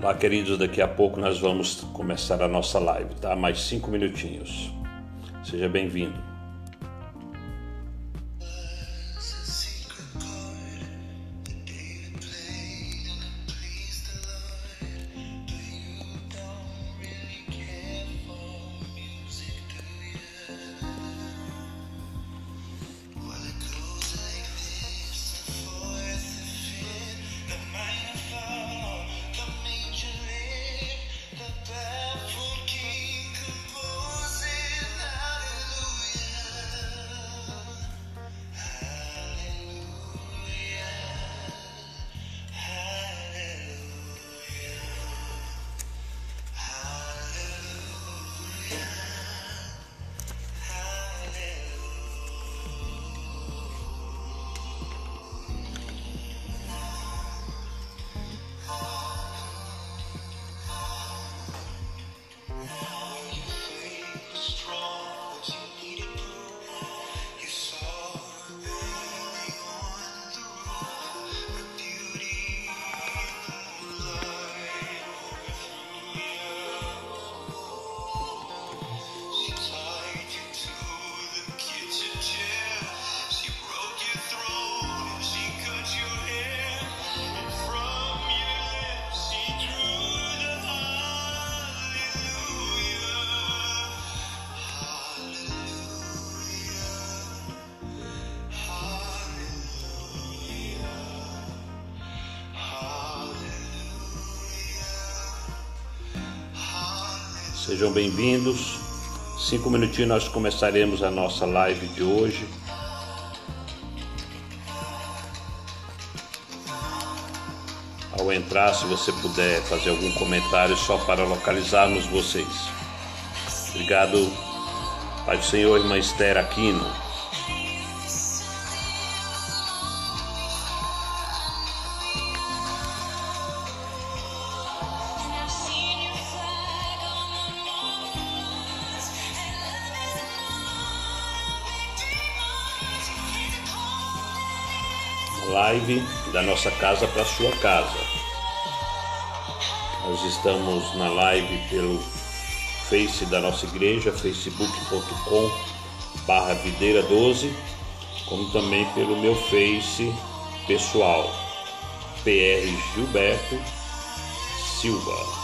Olá, queridos. Daqui a pouco nós vamos começar a nossa live, tá? Mais cinco minutinhos. Seja bem-vindo. Sejam bem-vindos. Cinco minutinhos nós começaremos a nossa live de hoje. Ao entrar, se você puder fazer algum comentário só para localizarmos vocês. Obrigado, Pai do Senhor, irmã Esther Aquino. Da nossa casa para a sua casa. Nós estamos na live pelo Face da nossa igreja, facebook.com barra videira 12, como também pelo meu Face pessoal, PR Gilberto Silva.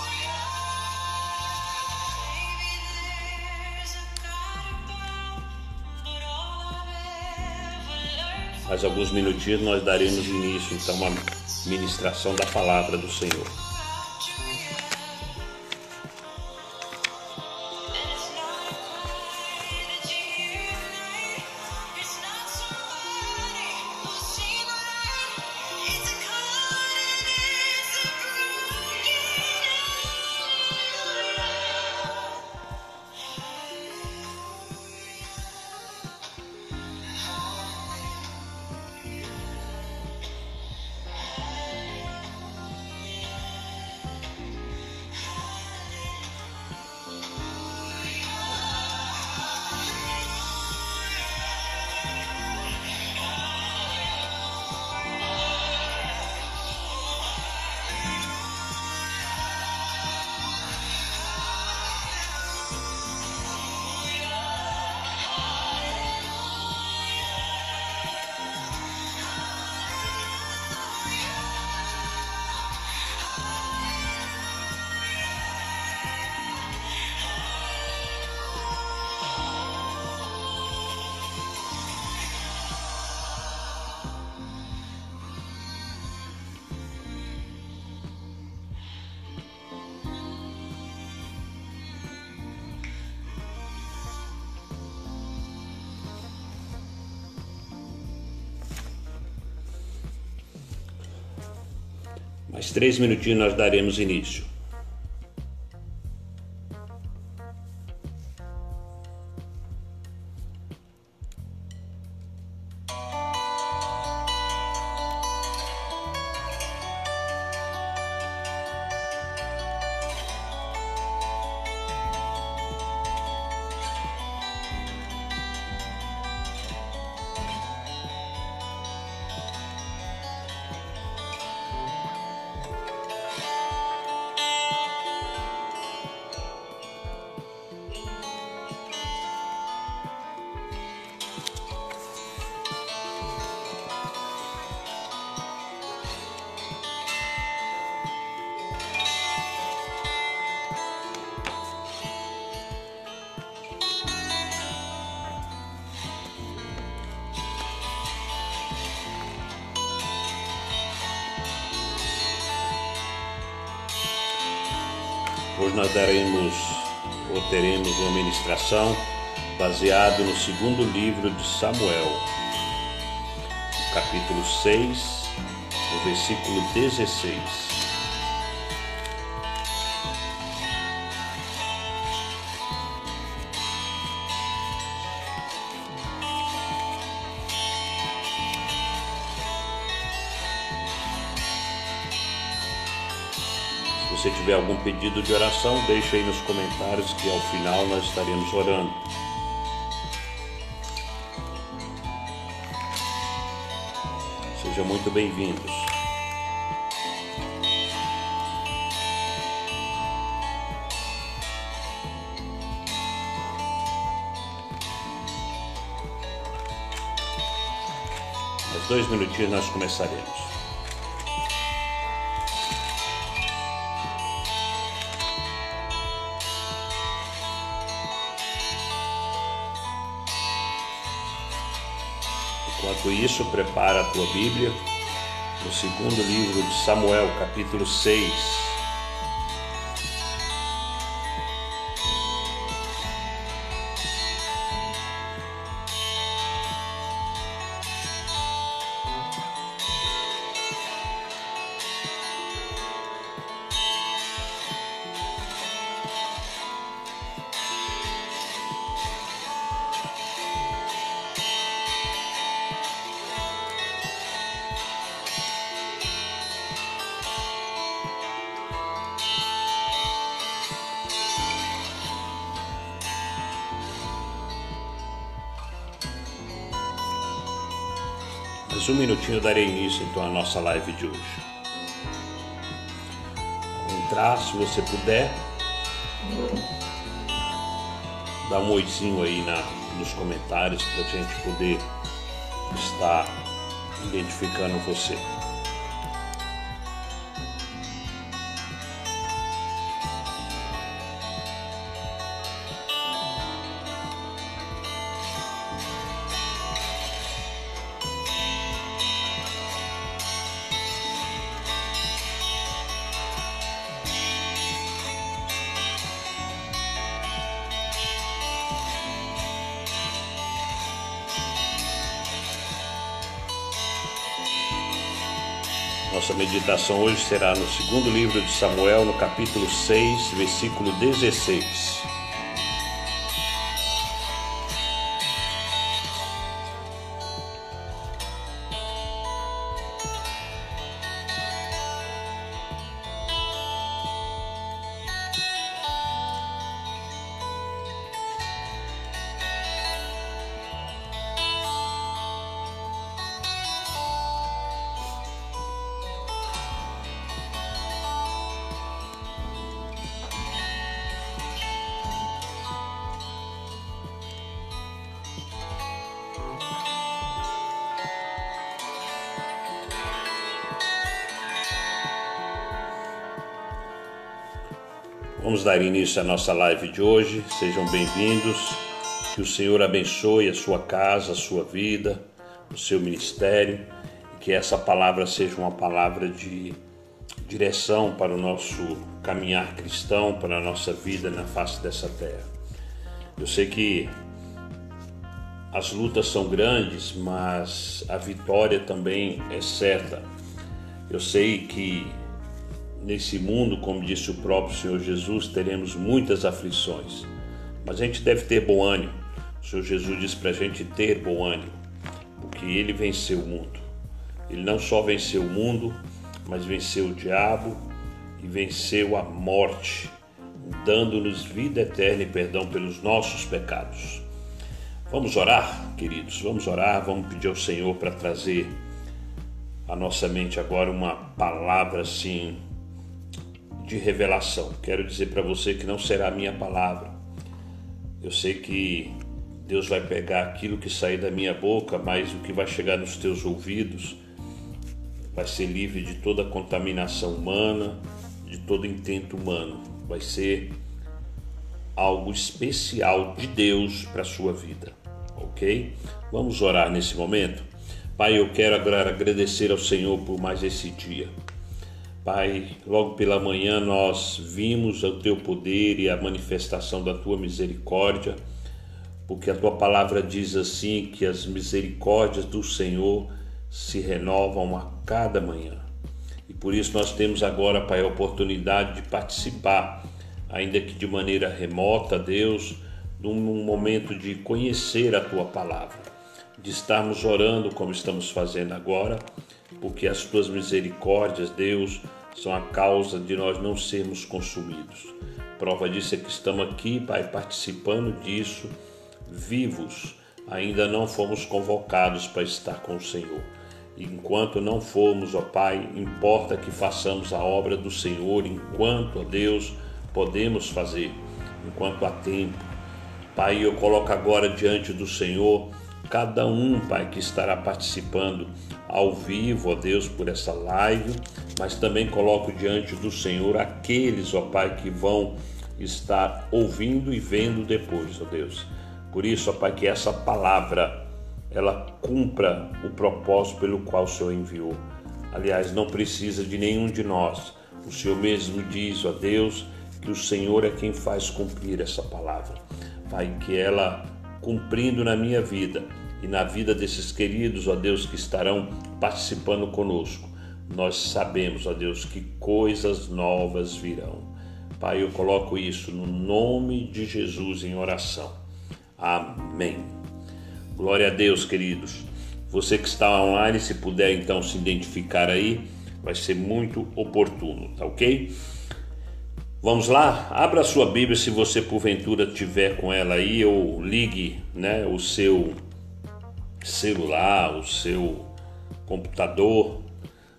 Alguns minutinhos nós daremos início então à ministração da palavra do Senhor. Mais três minutinhos nós daremos início. Ministração baseado no segundo livro de Samuel, capítulo 6, no versículo 16. Tiver algum pedido de oração, deixe aí nos comentários que ao final nós estaremos orando. Sejam muito bem-vindos. Mais dois minutinhos nós começaremos. Isso, prepara a tua Bíblia no segundo livro de Samuel, capítulo 6. Darei início então à nossa live de hoje. Entrar, se você puder, dá um oizinho aí na, nos comentários para a gente poder estar identificando você. Meditação hoje será no segundo livro de Samuel, no capítulo 6, versículo 16. Início à nossa live de hoje. Sejam bem-vindos. Que o Senhor abençoe a sua casa, a sua vida, o seu ministério. Que essa palavra seja uma palavra de direção para o nosso caminhar cristão, para a nossa vida na face dessa terra. Eu sei que as lutas são grandes, mas a vitória também é certa. Eu sei que nesse mundo, como disse o próprio Senhor Jesus, teremos muitas aflições, mas a gente deve ter bom ânimo. O Senhor Jesus disse para a gente ter bom ânimo, porque Ele venceu o mundo. Ele não só venceu o mundo, mas venceu o diabo e venceu a morte, dando-nos vida eterna e perdão pelos nossos pecados. Vamos orar, queridos, vamos orar, vamos pedir ao Senhor para trazer à nossa mente agora uma palavra assim de revelação. Quero dizer para você que não será a minha palavra. Eu sei que Deus vai pegar aquilo que sair da minha boca, mas o que vai chegar nos teus ouvidos vai ser livre de toda contaminação humana, de todo intento humano. Vai ser algo especial de Deus para a sua vida, ok? Vamos orar nesse momento? Pai, eu quero agora agradecer ao Senhor por mais esse dia. Pai, logo pela manhã nós vimos o teu poder e a manifestação da tua misericórdia, porque a tua palavra diz assim que as misericórdias do Senhor se renovam a cada manhã. E por isso nós temos agora, Pai, a oportunidade de participar, ainda que de maneira remota, Deus, num momento de conhecer a tua palavra, de estarmos orando como estamos fazendo agora, porque as tuas misericórdias, Deus, são a causa de nós não sermos consumidos. Prova disso é que estamos aqui, Pai, participando disso, vivos. Ainda não fomos convocados para estar com o Senhor. Enquanto não formos, ó Pai, importa que façamos a obra do Senhor enquanto, ó Deus, podemos fazer, enquanto há tempo. Pai, eu coloco agora diante do Senhor cada um, Pai, que estará participando ao vivo, ó Deus, por essa live, mas também coloco diante do Senhor aqueles, ó Pai, que vão estar ouvindo e vendo depois, ó Deus. Por isso, ó Pai, que essa palavra ela cumpra o propósito pelo qual o Senhor enviou. Aliás, não precisa de nenhum de nós. O Senhor mesmo diz, ó Deus, que o Senhor é quem faz cumprir essa palavra. Pai, que ela cumprindo na minha vida e na vida desses queridos, ó Deus, que estarão participando conosco, nós sabemos, ó Deus, que coisas novas virão. Pai, eu coloco isso no nome de Jesus em oração. Amém. Glória a Deus, queridos. Você que está online, se puder então se identificar aí, vai ser muito oportuno, tá ok? Vamos lá? Abra a sua Bíblia se você porventura tiver com ela aí, ou ligue né, o seu celular, o seu computador,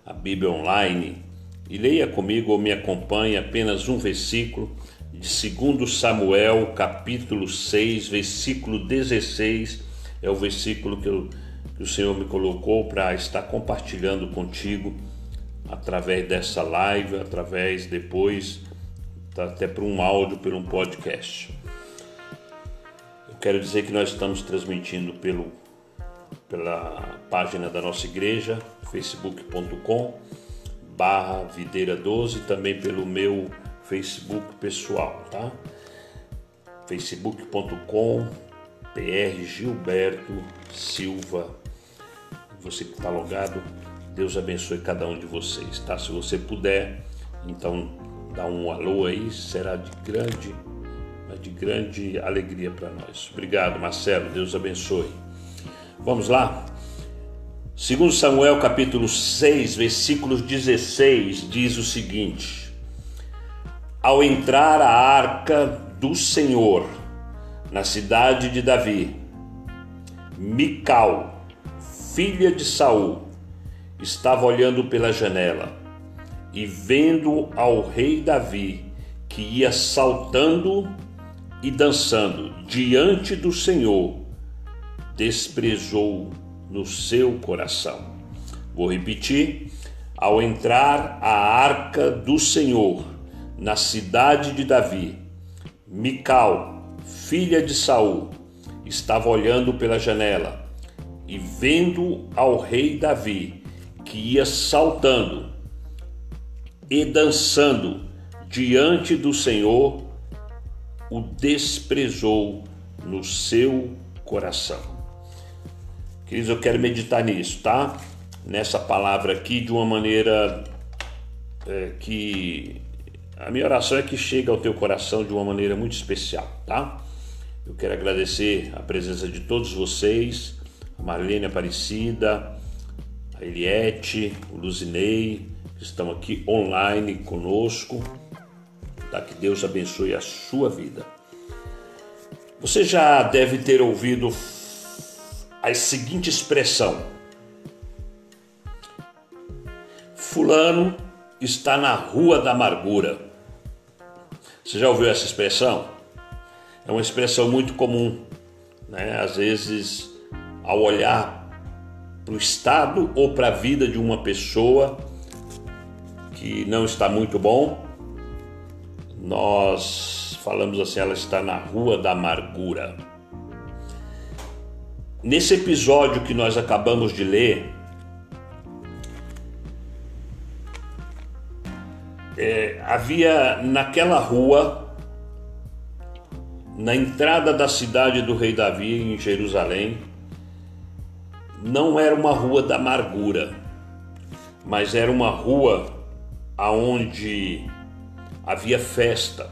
a Bíblia online, e leia comigo ou me acompanhe apenas um versículo de 2 Samuel, capítulo 6, versículo 16 é o versículo que, eu, que o Senhor me colocou para estar compartilhando contigo através dessa live, através depois, tá, até para um áudio, por um podcast. Eu quero dizer que nós estamos transmitindo pelo, pela página da nossa igreja, facebook.com barra videira 12, também pelo meu Facebook pessoal, tá? facebook.com PR Gilberto Silva. Você que está logado, Deus abençoe cada um de vocês, tá? Se você puder, então dá um alô aí, será de grande, de grande alegria para nós. Obrigado, Marcelo, Deus abençoe. Vamos lá? Segundo Samuel capítulo 6, versículos 16, diz o seguinte: Ao entrar a arca do Senhor, na cidade de Davi, Mical, filha de Saul, estava olhando pela janela e vendo ao rei Davi que ia saltando e dançando diante do Senhor, desprezou no seu coração. Vou repetir: ao entrar a arca do Senhor na cidade de Davi, Mical, filha de Saul, estava olhando pela janela e vendo ao rei Davi que ia saltando e dançando diante do Senhor, o desprezou no seu coração. Queridos, eu quero meditar nisso, tá? Nessa palavra aqui de uma maneira é, que a minha oração é que chegue ao teu coração de uma maneira muito especial, tá? Eu quero agradecer a presença de todos vocês, a Marlene Aparecida, a Eliette, o Luzinei, que estão aqui online conosco. Tá? Que Deus abençoe a sua vida. Você já deve ter ouvido a seguinte expressão: Fulano está na rua da amargura. Você já ouviu essa expressão? é uma expressão muito comum. Né? Às vezes, ao olhar para o estado ou para a vida de uma pessoa que não está muito bom, nós falamos assim, ela está na rua da amargura. Nesse episódio que nós acabamos de ler, é, havia naquela rua, na entrada da cidade do rei Davi, em Jerusalém, não era uma rua da amargura, mas era uma rua aonde havia festa.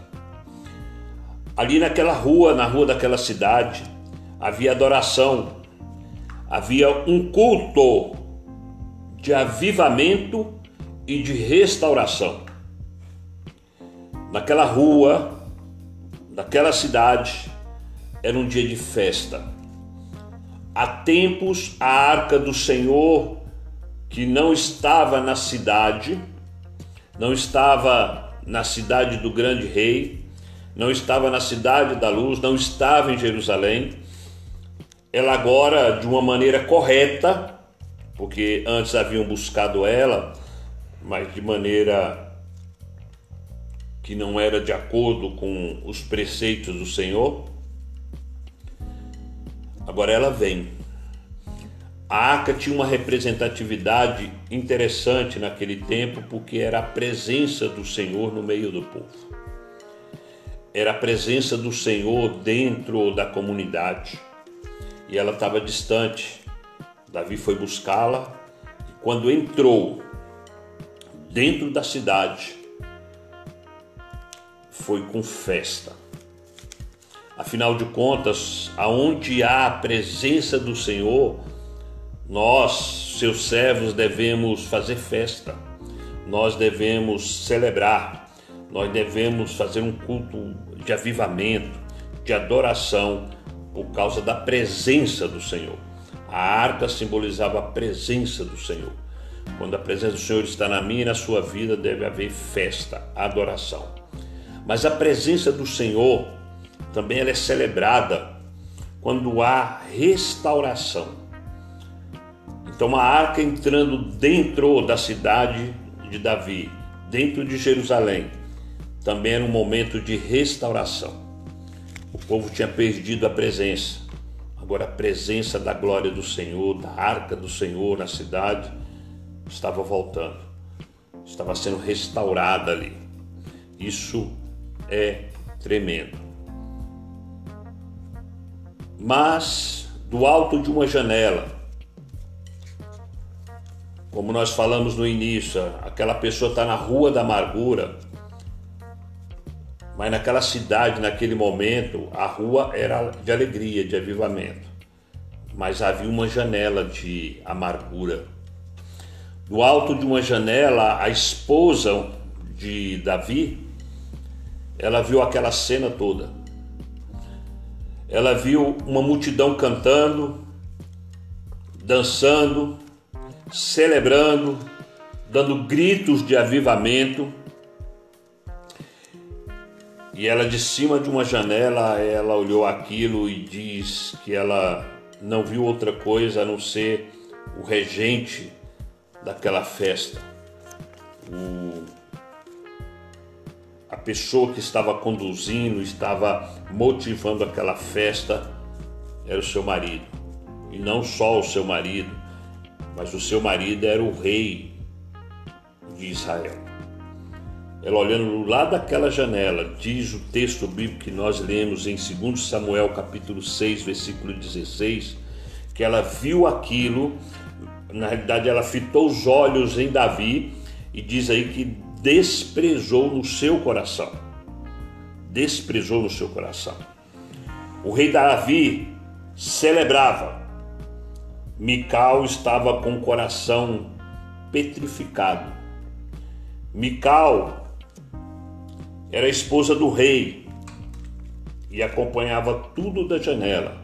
Ali naquela rua, na rua daquela cidade, havia adoração, havia um culto de avivamento e de restauração. Naquela rua, naquela cidade, era um dia de festa. Há tempos a arca do Senhor, que não estava na cidade, não estava na cidade do grande rei, não estava na cidade da luz, não estava em Jerusalém. Ela agora, de uma maneira correta, porque antes haviam buscado ela, mas de maneira que não era de acordo com os preceitos do Senhor, agora ela vem. A arca tinha uma representatividade interessante naquele tempo, porque era a presença do Senhor no meio do povo. Era a presença do Senhor dentro da comunidade. E ela estava distante. Davi foi buscá-la e quando entrou dentro da cidade, foi com festa. Afinal de contas, aonde há a presença do Senhor, nós, seus servos, devemos fazer festa, nós devemos celebrar, nós devemos fazer um culto de avivamento, de adoração, por causa da presença do Senhor. A arca simbolizava a presença do Senhor. Quando a presença do Senhor está na minha e na sua vida, deve haver festa, adoração. Mas a presença do Senhor também ela é celebrada quando há restauração. Então a arca entrando dentro da cidade de Davi, dentro de Jerusalém, também era um momento de restauração. Povo tinha perdido a presença. Agora a presença da glória do Senhor, da arca do Senhor na cidade, estava voltando. Estava sendo restaurada ali. Isso é tremendo. Mas do alto de uma janela, como nós falamos no início, aquela pessoa está na rua da amargura, mas naquela cidade, naquele momento, a rua era de alegria, de avivamento. Mas havia uma janela de amargura. Do alto de uma janela, a esposa de Davi ela viu aquela cena toda. Ela viu uma multidão cantando, dançando, celebrando, dando gritos de avivamento. E ela de cima de uma janela, ela olhou aquilo e diz que ela não viu outra coisa a não ser o regente daquela festa, o a pessoa que estava conduzindo, estava motivando aquela festa, era o seu marido. E não só o seu marido, mas o seu marido era o rei de Israel. Ela olhando lá daquela janela, diz o texto bíblico que nós lemos em 2 Samuel capítulo 6, versículo 16, que ela viu aquilo, na realidade ela fitou os olhos em Davi e diz aí que desprezou no seu coração. Desprezou no seu coração. O rei Davi celebrava. Mical estava com o coração petrificado. Mical era a esposa do rei e acompanhava tudo da janela.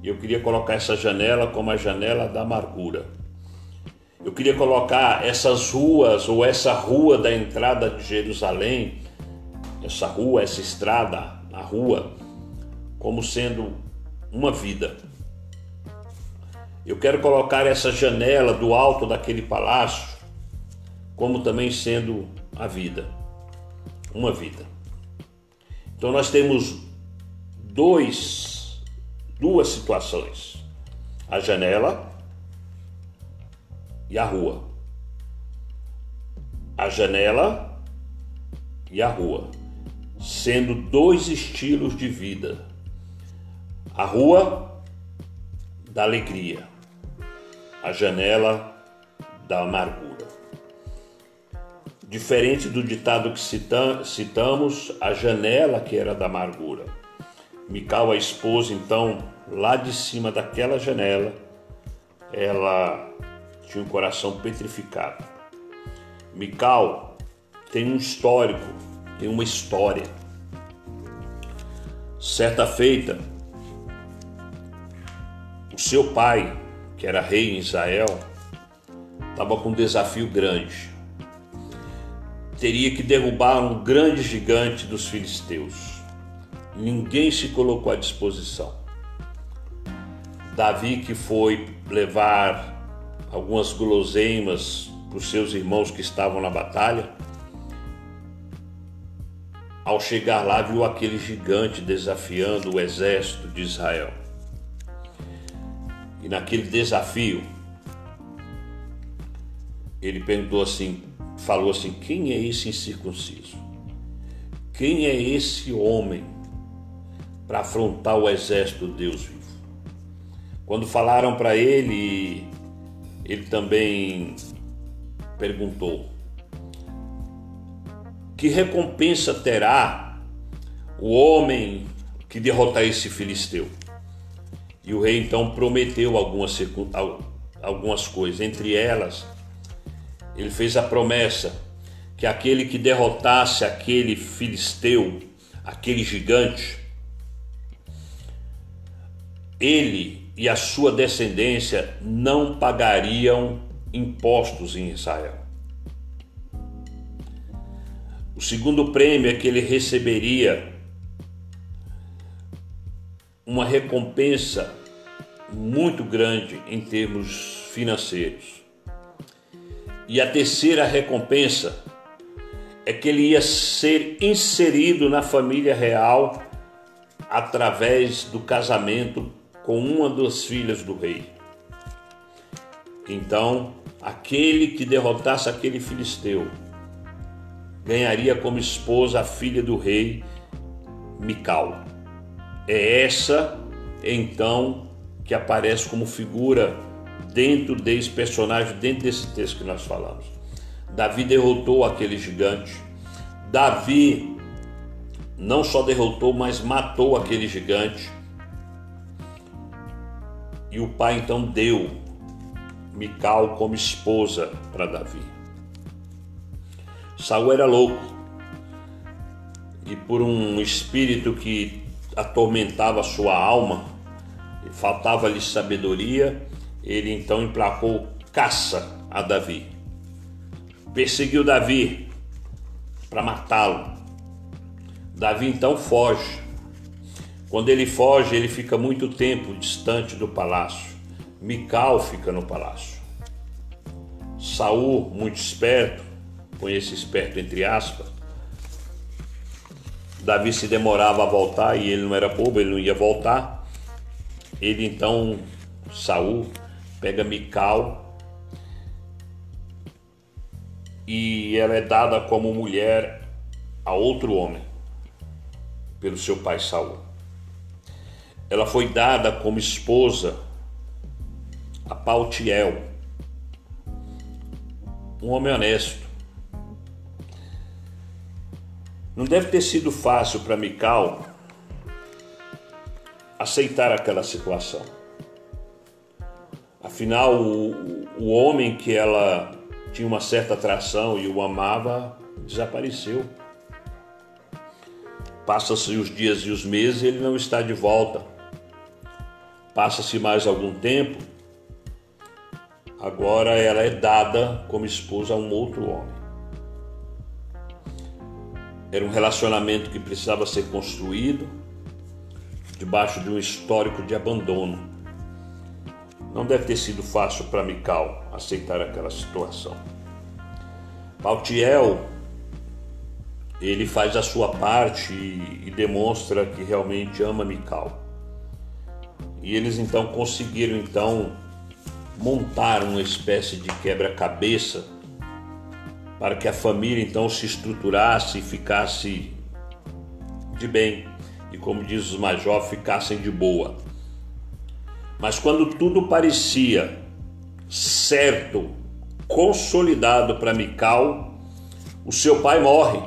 E eu queria colocar essa janela como a janela da amargura. Eu queria colocar essas ruas ou essa rua da entrada de Jerusalém, essa rua, essa estrada, a rua, como sendo uma vida. Eu quero colocar essa janela do alto daquele palácio como também sendo a vida, uma vida. Então nós temos dois, duas situações: a janela e a rua. A janela e a rua, sendo dois estilos de vida. A rua da alegria, a janela da amargura. Diferente do ditado que citamos, a janela que era da amargura. Mical, a esposa, então, lá de cima daquela janela, ela tinha um coração petrificado. Mical tem um histórico, tem uma história. Certa feita, o seu pai, que era rei em Israel, estava com um desafio grande. Teria que derrubar um grande gigante dos filisteus. Ninguém se colocou à disposição. Davi, que foi levar algumas guloseimas para os seus irmãos que estavam na batalha, ao chegar lá, viu aquele gigante desafiando o exército de Israel. E naquele desafio, ele perguntou assim, falou assim: quem é esse incircunciso? Quem é esse homem para afrontar o exército de Deus vivo? Quando falaram para ele, ele também perguntou: Que recompensa terá o homem que derrotar esse filisteu? E o rei então prometeu algumas, algumas coisas, entre elas, ele fez a promessa que aquele que derrotasse aquele filisteu, aquele gigante, ele e a sua descendência não pagariam impostos em Israel. O segundo prêmio é que ele receberia uma recompensa muito grande em termos financeiros. E a terceira recompensa é que ele ia ser inserido na família real através do casamento com uma das filhas do rei. Então, aquele que derrotasse aquele filisteu ganharia como esposa a filha do rei Mical. É essa, então, que aparece como figura dentro desse personagem, dentro desse texto que nós falamos. Davi derrotou aquele gigante. Davi não só derrotou, mas matou aquele gigante. E o pai então deu Mical como esposa para Davi. Saul era louco e por um espírito que atormentava sua alma, faltava-lhe sabedoria, ele então emplacou caça a Davi. Perseguiu Davi para matá-lo. Davi então foge. Quando ele foge, ele fica muito tempo distante do palácio. Mical fica no palácio. Saul, muito esperto, põe esse esperto entre aspas. Davi se demorava a voltar e ele não era bobo, ele não ia voltar. Ele então, Saul, pega Mical e ela é dada como mulher a outro homem pelo seu pai Saul. Ela foi dada como esposa a Pautiel, um homem honesto. Não deve ter sido fácil para Mical aceitar aquela situação. Afinal, o, o homem que ela tinha uma certa atração e o amava desapareceu. Passa-se os dias e os meses e ele não está de volta. Passa-se mais algum tempo, agora ela é dada como esposa a um outro homem. Era um relacionamento que precisava ser construído debaixo de um histórico de abandono. Não deve ter sido fácil para Mical aceitar aquela situação. Paltiel, ele faz a sua parte e, e demonstra que realmente ama Mical. E eles então conseguiram então montar uma espécie de quebra-cabeça para que a família então se estruturasse e ficasse de bem, e como diz os jovens, ficassem de boa. Mas quando tudo parecia certo, consolidado para Mical, o seu pai morre.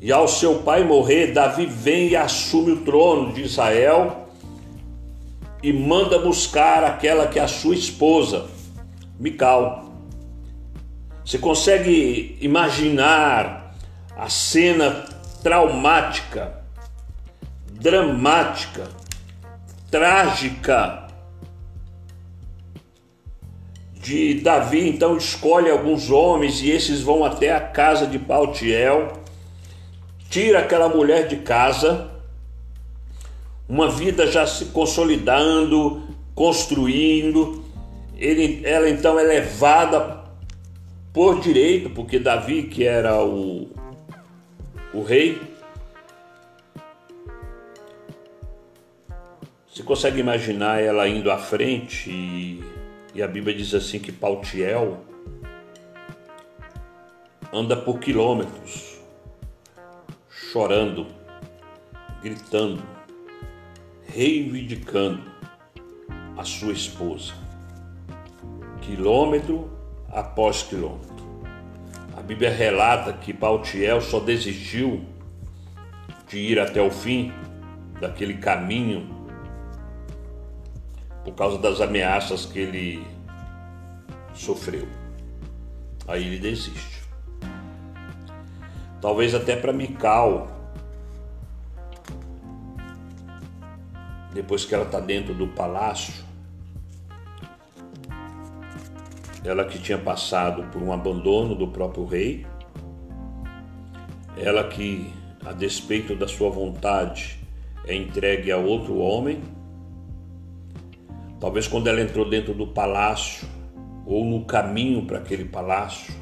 E ao seu pai morrer, Davi vem e assume o trono de Israel e manda buscar aquela que é a sua esposa, Mical. Você consegue imaginar a cena traumática, dramática, trágica de Davi, então escolhe alguns homens e esses vão até a casa de Paltiel, tira aquela mulher de casa, uma vida já se consolidando, construindo, ele, ela então é levada por direito, porque Davi, que era o, o rei, você consegue imaginar ela indo à frente e, e a Bíblia diz assim que Paltiel anda por quilômetros chorando, gritando, reivindicando a sua esposa, quilômetro após quilômetro. A Bíblia relata que Paltiel só desistiu de ir até o fim daquele caminho por causa das ameaças que ele sofreu. Aí ele desiste. Talvez até para Mical, depois que ela está dentro do palácio, ela que tinha passado por um abandono do próprio rei, ela que, a despeito da sua vontade, é entregue a outro homem. Talvez quando ela entrou dentro do palácio ou no caminho para aquele palácio,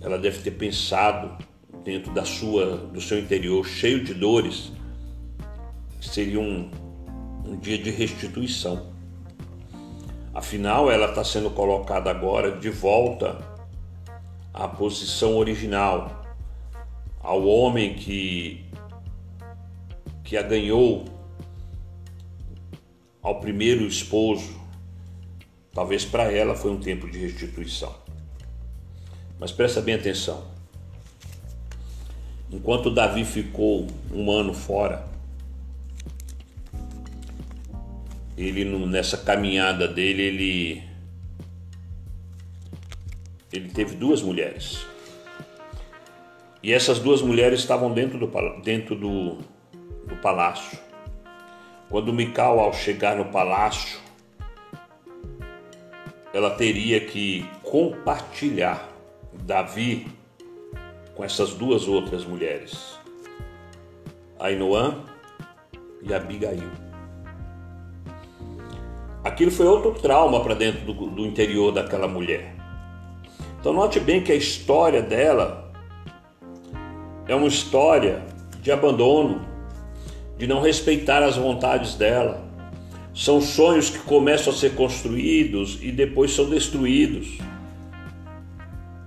ela deve ter pensado dentro da sua, do seu interior, cheio de dores, seria um, um dia de restituição. Afinal, ela está sendo colocada agora de volta à posição original, ao homem que, que a ganhou, ao primeiro esposo. Talvez para ela foi um tempo de restituição. Mas presta bem atenção. Enquanto Davi ficou um ano fora, ele nessa caminhada dele, ele ele teve duas mulheres. E essas duas mulheres estavam dentro do, dentro do, do palácio. Quando Mical, ao chegar no palácio, ela teria que compartilhar Davi com essas duas outras mulheres, Ainoã e Abigail. Aquilo foi outro trauma para dentro do, do interior daquela mulher. Então, note bem que a história dela é uma história de abandono, de não respeitar as vontades dela. São sonhos que começam a ser construídos e depois são destruídos.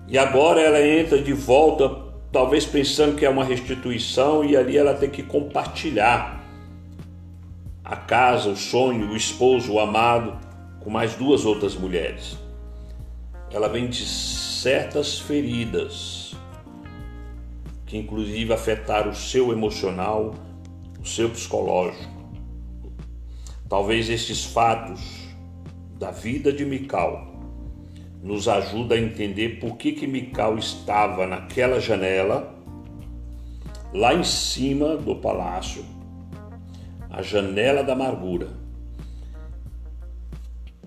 E agora ela entra de volta, talvez pensando que é uma restituição, e ali ela tem que compartilhar a casa, o sonho, o esposo, o amado, com mais duas outras mulheres. Ela vem de certas feridas que inclusive afetaram o seu emocional, seu psicológico. Talvez estes fatos da vida de Mical nos ajuda a entender por que que Mical estava naquela janela lá em cima do palácio a janela da amargura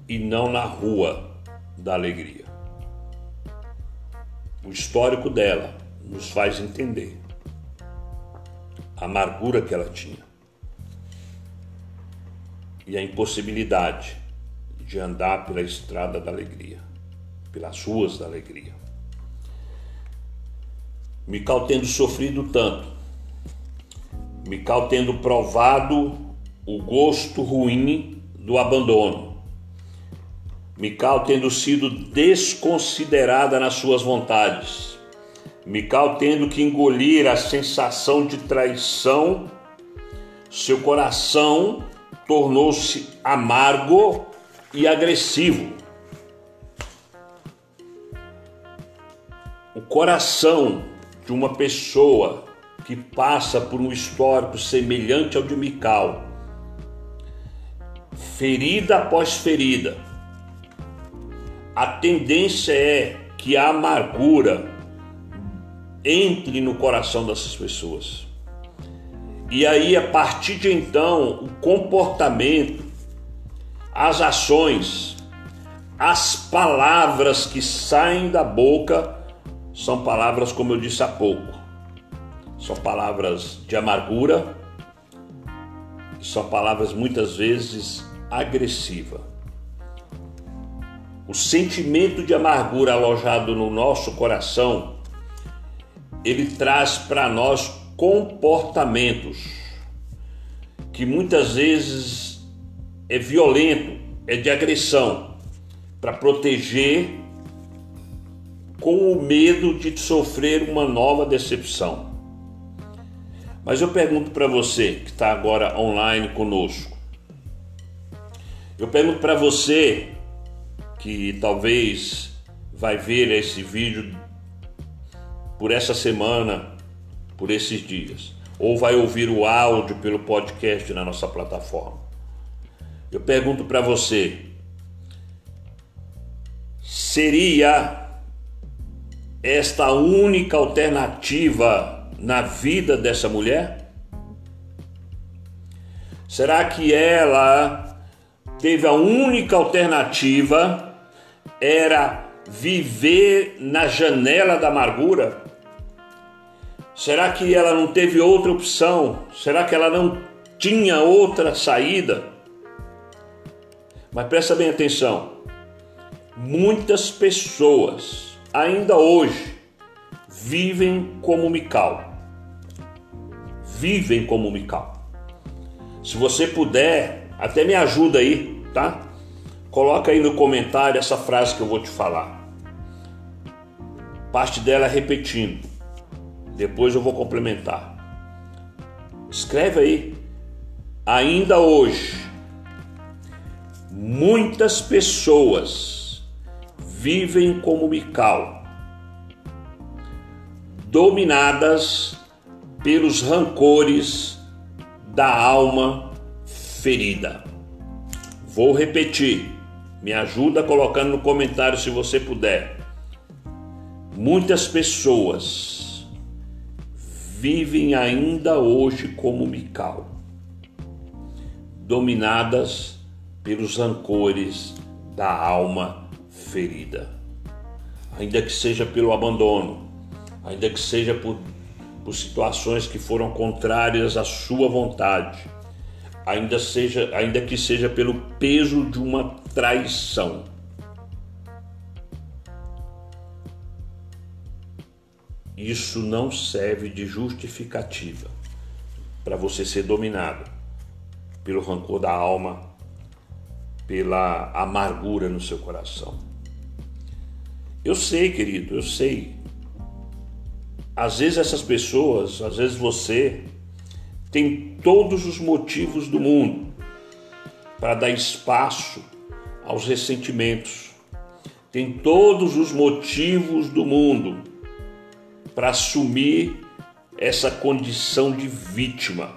e não na rua da alegria. O histórico dela nos faz entender a amargura que ela tinha e a impossibilidade de andar pela estrada da alegria, pelas ruas da alegria. Mical tendo sofrido tanto, Mical tendo provado o gosto ruim do abandono. Mical tendo sido desconsiderada nas suas vontades. Mical tendo que engolir a sensação de traição, seu coração tornou-se amargo e agressivo. O coração de uma pessoa que passa por um histórico semelhante ao de Mical, ferida após ferida, a tendência é que a amargura entre no coração dessas pessoas. E aí, a partir de então, o comportamento, as ações, as palavras que saem da boca são palavras, como eu disse há pouco, são palavras de amargura, são palavras muitas vezes agressivas. O sentimento de amargura alojado no nosso coração, ele traz para nós comportamentos que muitas vezes é violento, é de agressão, para proteger com o medo de sofrer uma nova decepção. Mas eu pergunto para você que está agora online conosco. Eu pergunto para você que talvez vai ver esse vídeo por essa semana, por esses dias, ou vai ouvir o áudio pelo podcast na nossa plataforma. Eu pergunto para você: seria esta única alternativa na vida dessa mulher? Será que ela teve a única alternativa era viver na janela da amargura? Será que ela não teve outra opção? Será que ela não tinha outra saída? Mas presta bem atenção. Muitas pessoas ainda hoje vivem como Mical. Vivem como Mical. Se você puder, até me ajuda aí, tá? Coloca aí no comentário essa frase que eu vou te falar. Parte dela repetindo. Depois eu vou complementar. Escreve aí. Ainda hoje, muitas pessoas vivem como Mical, dominadas pelos rancores da alma ferida. Vou repetir, me ajuda colocando no comentário se você puder. Muitas pessoas vivem ainda hoje como Mical, dominadas pelos rancores da alma ferida. Ainda que seja pelo abandono, ainda que seja por, por situações que foram contrárias à sua vontade, ainda, seja, ainda que seja pelo peso de uma traição. Isso não serve de justificativa para você ser dominado pelo rancor da alma, pela amargura no seu coração. Eu sei, querido, eu sei. Às vezes essas pessoas, às vezes você, tem todos os motivos do mundo para dar espaço aos ressentimentos. Tem todos os motivos do mundo para assumir essa condição de vítima,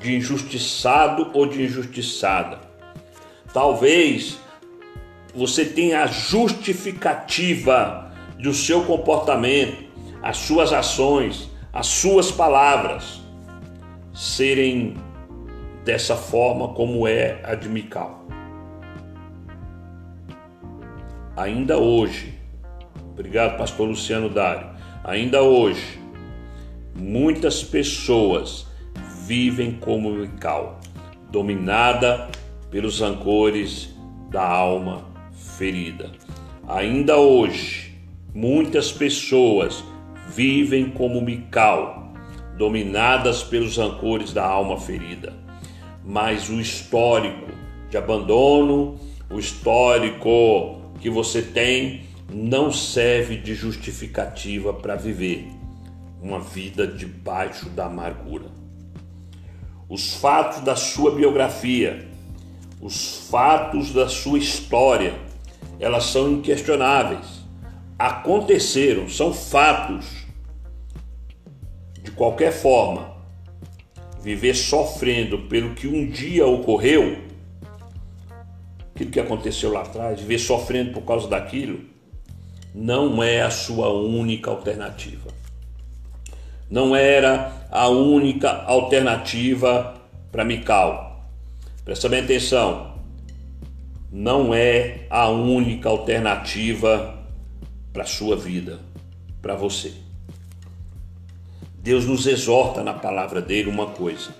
de injustiçado ou de injustiçada. Talvez você tem a justificativa do seu comportamento, as suas ações, as suas palavras serem dessa forma como é a de Mical. Ainda hoje, obrigado pastor Luciano Dário, ainda hoje, muitas pessoas vivem como Mical, dominada pelos rancores da alma ferida. Ainda hoje, muitas pessoas vivem como Mical, dominadas pelos rancores da alma ferida. Mas o histórico de abandono, o histórico que você tem não serve de justificativa para viver uma vida debaixo da amargura. Os fatos da sua biografia, os fatos da sua história, elas são inquestionáveis. Aconteceram, são fatos. De qualquer forma, viver sofrendo pelo que um dia ocorreu, aquilo que aconteceu lá atrás, viver sofrendo por causa daquilo, não é a sua única alternativa. Não era a única alternativa para Mical. Presta bem atenção. Não é a única alternativa para a sua vida, para você. Deus nos exorta na palavra dele uma coisa.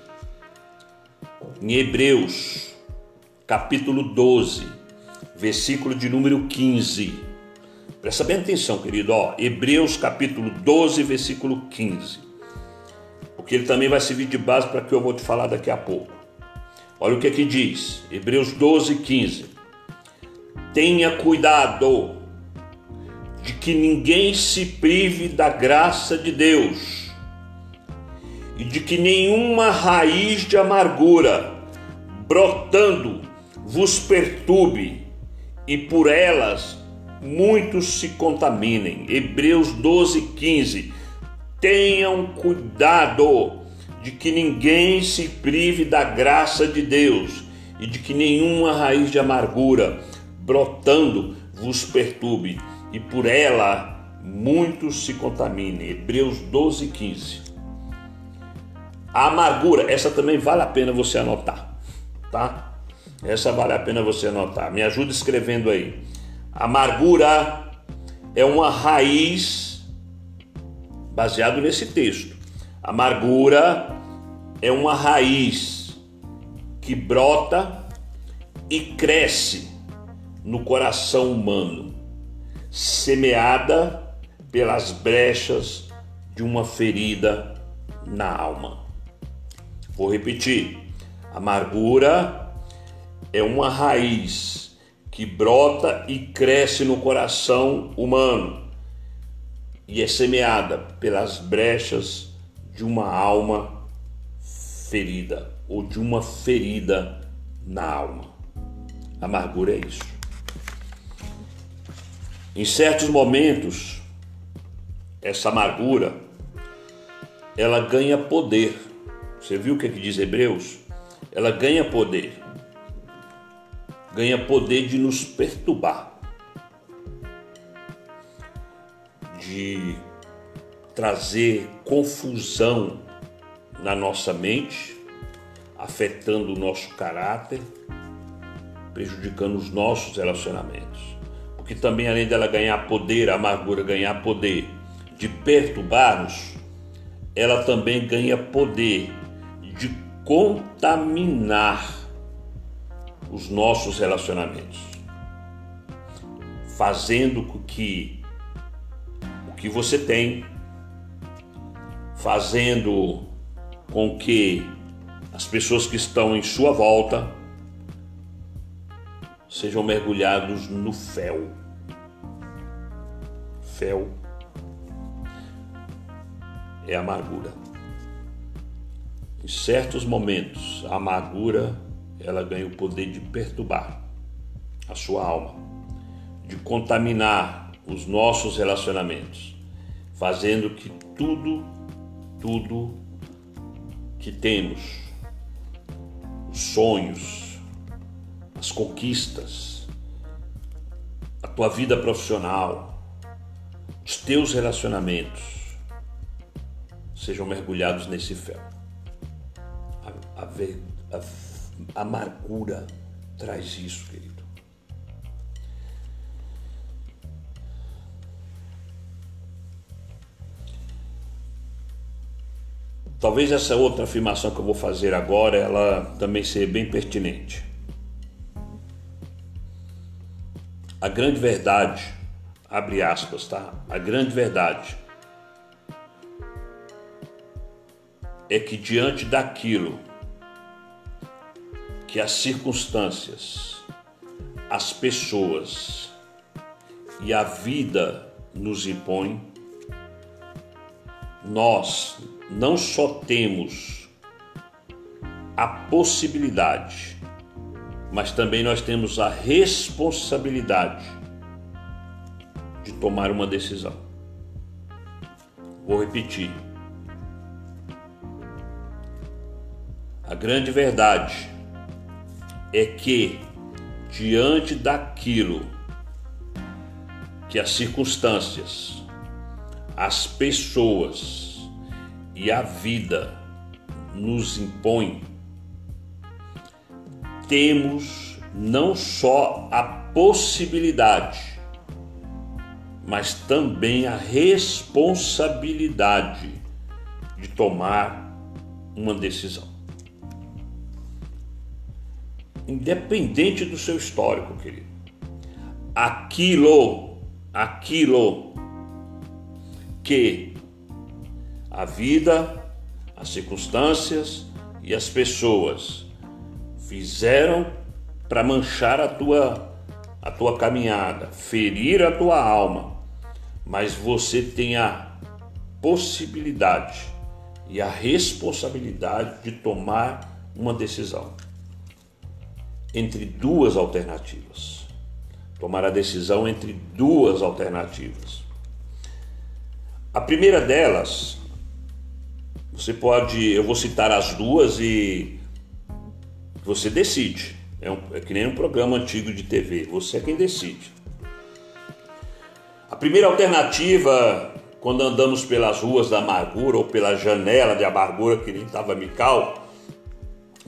Em Hebreus, capítulo 12, versículo de número 15. Presta bem atenção, querido. Ó, Hebreus, capítulo 12, versículo 15. Porque ele também vai servir de base para que eu vou te falar daqui a pouco. Olha o que aqui diz. Hebreus 12, 15. Tenha cuidado de que ninguém se prive da graça de Deus e de que nenhuma raiz de amargura brotando vos perturbe e por elas muitos se contaminem. Hebreus 12, 15. Tenham cuidado de que ninguém se prive da graça de Deus e de que nenhuma raiz de amargura brotando vos perturbe e por ela muitos se contaminem. Hebreus 12, 15. A amargura, essa também vale a pena você anotar, tá? Essa vale a pena você anotar. Me ajuda escrevendo aí. Amargura é uma raiz baseado nesse texto. Amargura é uma raiz que brota e cresce no coração humano, semeada pelas brechas de uma ferida na alma. Vou repetir: amargura é uma raiz que brota e cresce no coração humano e é semeada pelas brechas de uma alma ferida ou de uma ferida na alma. Amargura é isso. Em certos momentos, essa amargura ela ganha poder você viu o que, é que diz Hebreus? Ela ganha poder. Ganha poder de nos perturbar. De trazer confusão na nossa mente, afetando o nosso caráter, prejudicando os nossos relacionamentos. Porque também, além dela ganhar poder, a amargura ganhar poder de perturbar-nos, ela também ganha poder de contaminar os nossos relacionamentos, fazendo com que o que você tem, fazendo com que as pessoas que estão em sua volta sejam mergulhados no fel. Fel é amargura. Em certos momentos, a amargura ela ganha o poder de perturbar a sua alma, de contaminar os nossos relacionamentos, fazendo que tudo, tudo que temos, os sonhos, as conquistas, a tua vida profissional, os teus relacionamentos sejam mergulhados nesse fel. A, a amargura traz isso, querido. Talvez essa outra afirmação que eu vou fazer agora, ela também seja bem pertinente. A grande verdade, abre aspas, tá? A grande verdade é que diante daquilo que as circunstâncias, as pessoas e a vida nos impõe, nós não só temos a possibilidade, mas também nós temos a responsabilidade de tomar uma decisão. Vou repetir. A grande verdade é que, diante daquilo que as circunstâncias, as pessoas e a vida nos impõem, temos não só a possibilidade, mas também a responsabilidade de tomar uma decisão. Independente do seu histórico, querido. Aquilo, aquilo que a vida, as circunstâncias e as pessoas fizeram para manchar a tua a tua caminhada, ferir a tua alma, mas você tem a possibilidade e a responsabilidade de tomar uma decisão entre duas alternativas. Tomar a decisão entre duas alternativas. A primeira delas, você pode, eu vou citar as duas e você decide. É, um, é que nem um programa antigo de TV, você é quem decide. A primeira alternativa, quando andamos pelas ruas da amargura ou pela janela de amargura que nem estava Mical,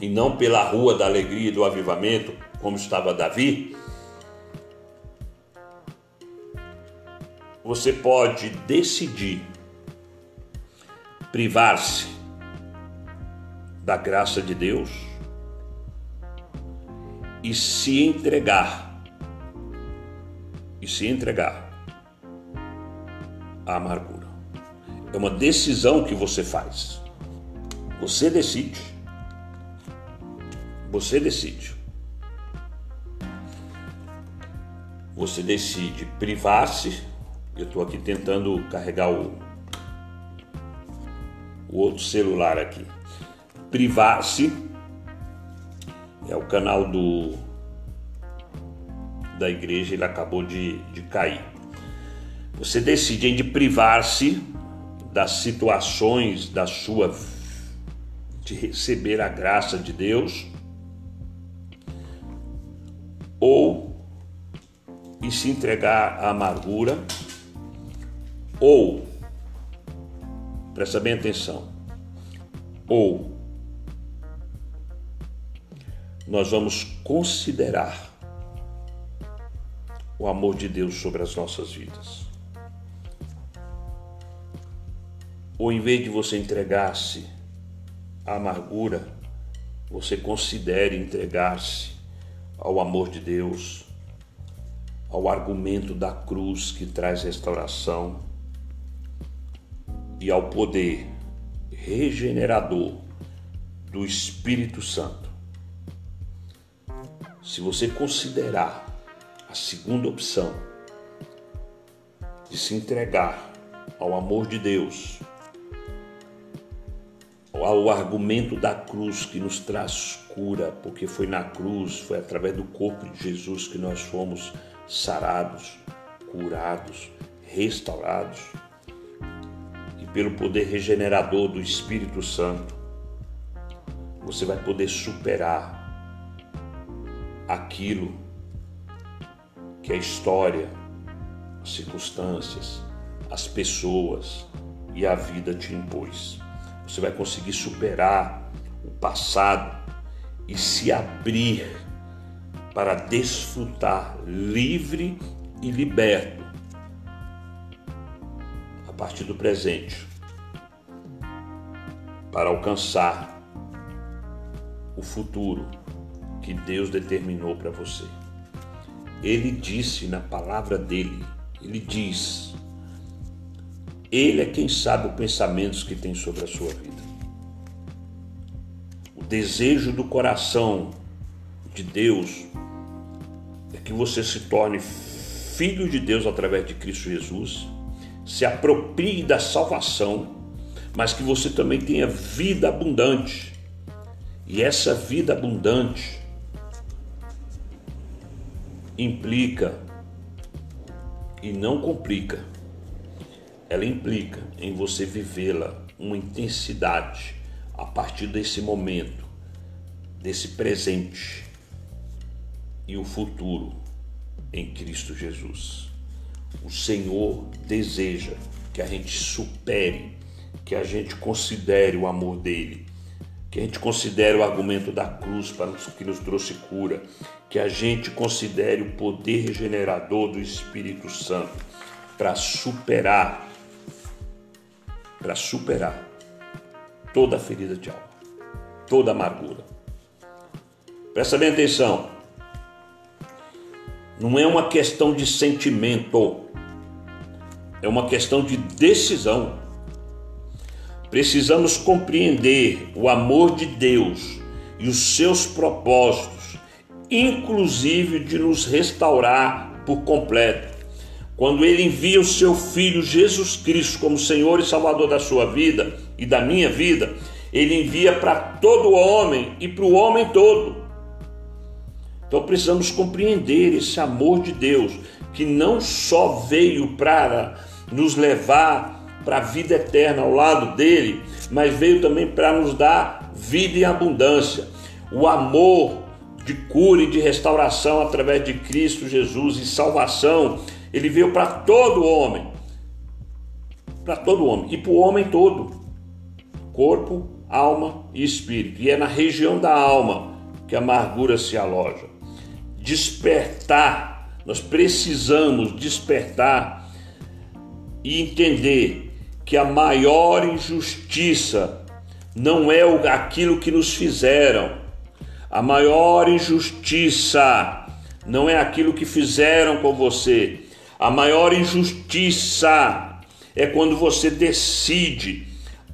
e não pela rua da alegria e do avivamento, como estava Davi, você pode decidir privar-se da graça de Deus e se entregar e se entregar à amargura. É uma decisão que você faz. Você decide. Você decide. Você decide privar-se. Eu estou aqui tentando carregar o, o outro celular aqui. Privar-se é o canal do da igreja, ele acabou de, de cair. Você decide de privar-se das situações da sua de receber a graça de Deus ou e se entregar à amargura ou presta bem atenção ou nós vamos considerar o amor de Deus sobre as nossas vidas. Ou em vez de você entregar-se à amargura, você considere entregar-se ao amor de Deus, ao argumento da cruz que traz restauração e ao poder regenerador do Espírito Santo. Se você considerar a segunda opção de se entregar ao amor de Deus, ao argumento da cruz que nos traz cura, porque foi na cruz, foi através do corpo de Jesus que nós fomos sarados, curados, restaurados, e pelo poder regenerador do Espírito Santo, você vai poder superar aquilo que a história, as circunstâncias, as pessoas e a vida te impôs. Você vai conseguir superar o passado e se abrir para desfrutar livre e liberto a partir do presente para alcançar o futuro que Deus determinou para você. Ele disse na palavra dele, ele diz: Ele é quem sabe os pensamentos que tem sobre a sua vida. O desejo do coração de Deus é que você se torne filho de Deus através de Cristo Jesus, se aproprie da salvação, mas que você também tenha vida abundante. E essa vida abundante implica e não complica. Ela implica em você vivê-la uma intensidade a partir desse momento, desse presente e o futuro em Cristo Jesus. O Senhor deseja que a gente supere, que a gente considere o amor dele, que a gente considere o argumento da cruz para que nos trouxe cura, que a gente considere o poder regenerador do Espírito Santo para superar, para superar toda a ferida de alma, toda a amargura. Presta bem atenção. Não é uma questão de sentimento, é uma questão de decisão. Precisamos compreender o amor de Deus e os seus propósitos, inclusive de nos restaurar por completo. Quando Ele envia o seu Filho Jesus Cristo como Senhor e Salvador da sua vida e da minha vida, Ele envia para todo homem e para o homem todo. Então precisamos compreender esse amor de Deus, que não só veio para nos levar para a vida eterna ao lado dele, mas veio também para nos dar vida em abundância. O amor de cura e de restauração através de Cristo Jesus e salvação, ele veio para todo homem. Para todo homem e para o homem todo. Corpo, alma e espírito. E é na região da alma que a amargura se aloja despertar, nós precisamos despertar e entender que a maior injustiça não é aquilo que nos fizeram, a maior injustiça não é aquilo que fizeram com você, a maior injustiça é quando você decide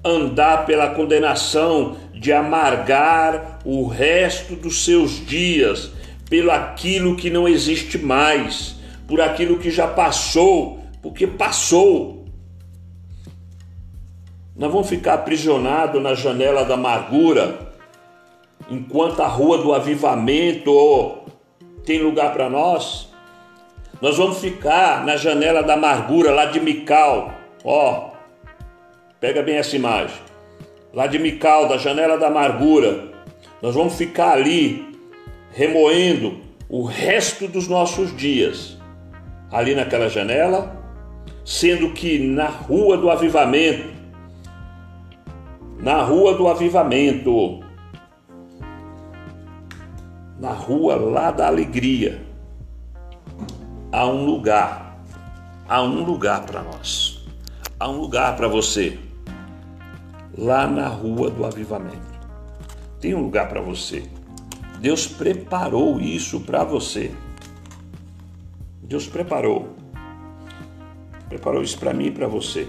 andar pela condenação de amargar o resto dos seus dias pelo aquilo que não existe mais, por aquilo que já passou, porque passou. Nós vamos ficar aprisionados na janela da amargura, enquanto a rua do avivamento tem lugar para nós. Nós vamos ficar na janela da amargura lá de Mical, ó, pega bem essa imagem, lá de Mical, da janela da amargura. Nós vamos ficar ali remoendo o resto dos nossos dias. Ali naquela janela, sendo que na rua do avivamento, na rua do avivamento, na rua lá da alegria, há um lugar, há um lugar para nós, há um lugar para você, lá na rua do avivamento. Tem um lugar para você. Deus preparou isso para você. Deus preparou. Preparou isso para mim e para você.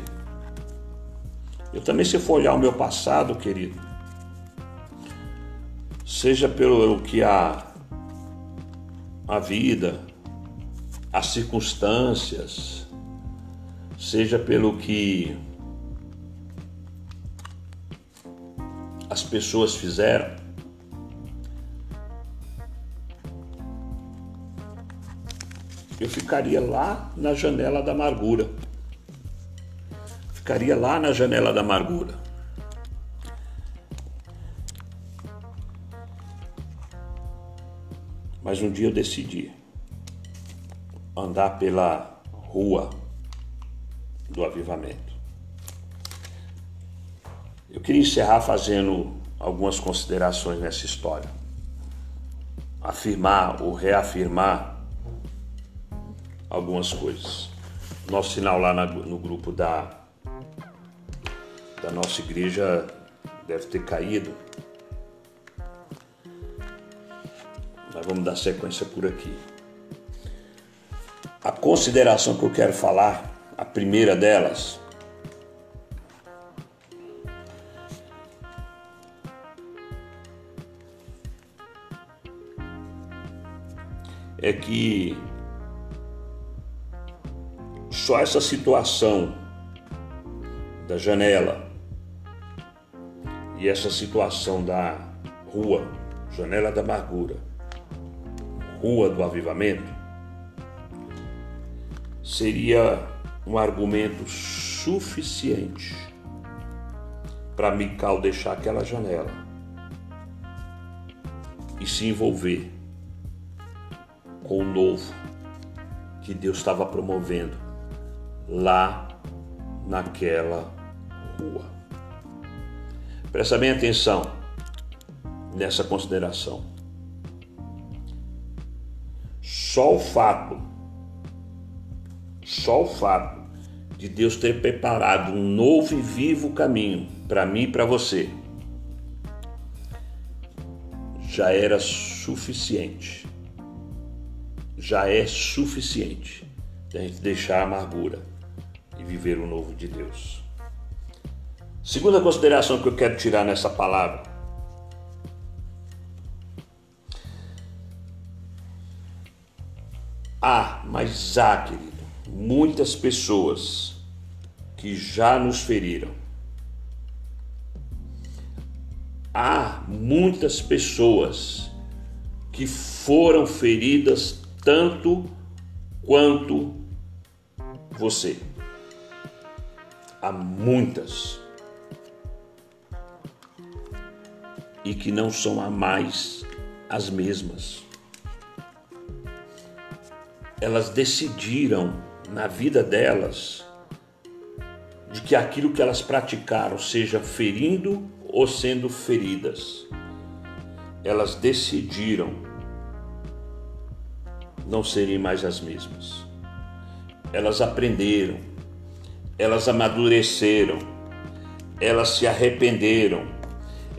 Eu também, se for olhar o meu passado, querido, seja pelo que a, a vida, as circunstâncias, seja pelo que as pessoas fizeram, eu ficaria lá na janela da amargura. Ficaria lá na janela da amargura. Mas um dia eu decidi andar pela rua do avivamento. Eu queria encerrar fazendo algumas considerações nessa história. Afirmar ou reafirmar algumas coisas. Nosso sinal lá no grupo da, da nossa igreja deve ter caído. Mas vamos dar sequência por aqui. A consideração que eu quero falar, a primeira delas, é que só essa situação da janela e essa situação da rua, janela da amargura, rua do avivamento, seria um argumento suficiente para Mical deixar aquela janela e se envolver com o novo que Deus estava promovendo lá naquela rua. Presta bem atenção nessa consideração. Só o fato, só o fato de Deus ter preparado um novo e vivo caminho para mim e para você já era suficiente. Já é suficiente a gente deixar a amargura e viver o novo de Deus. Segunda consideração que eu quero tirar nessa palavra. Há, mas há, querido, muitas pessoas que já nos feriram há muitas pessoas que foram feridas tanto quanto você. Há muitas. E que não são a mais as mesmas. Elas decidiram na vida delas de que aquilo que elas praticaram, seja ferindo ou sendo feridas, elas decidiram não serem mais as mesmas. Elas aprenderam, elas amadureceram, elas se arrependeram,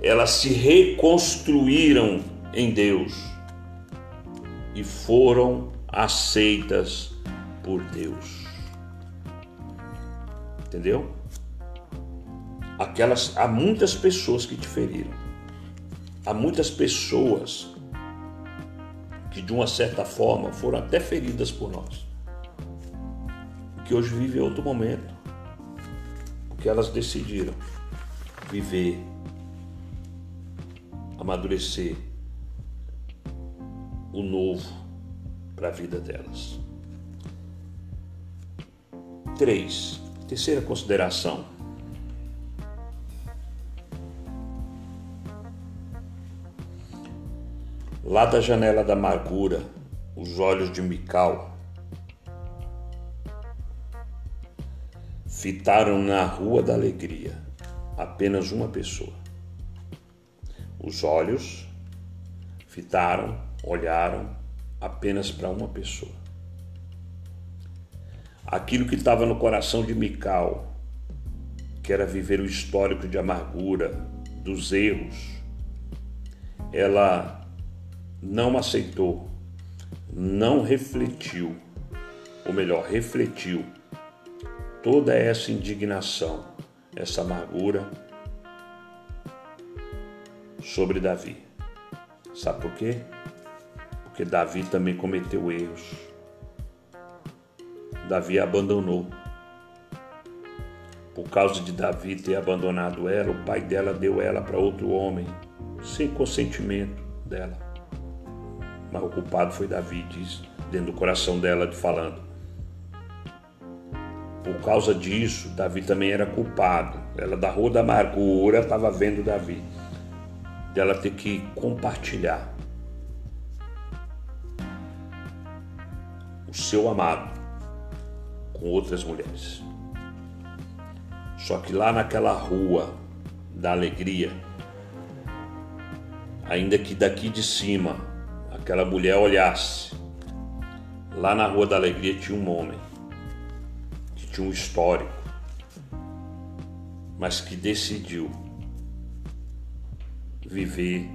elas se reconstruíram em Deus e foram aceitas por Deus. Entendeu? aquelas há muitas pessoas que te feriram. Há muitas pessoas que de uma certa forma foram até feridas por nós. Que hoje vivem outro momento. Porque elas decidiram viver, amadurecer o novo para a vida delas. Três, terceira consideração. Lá da janela da amargura, os olhos de Mical fitaram na rua da alegria apenas uma pessoa. Os olhos fitaram, olharam apenas para uma pessoa. Aquilo que estava no coração de Mical, que era viver o histórico de amargura, dos erros, ela não aceitou, não refletiu, ou melhor, refletiu toda essa indignação, essa amargura sobre Davi. Sabe por quê? Porque Davi também cometeu erros. Davi abandonou. Por causa de Davi ter abandonado ela, o pai dela deu ela para outro homem, sem consentimento dela mas o culpado foi Davi, diz dentro do coração dela, de falando. Por causa disso, Davi também era culpado. Ela da rua da amargura estava vendo Davi. Dela ter que compartilhar o seu amado com outras mulheres. Só que lá naquela rua da alegria, ainda que daqui de cima aquela mulher olhasse, lá na Rua da Alegria tinha um homem que tinha um histórico, mas que decidiu viver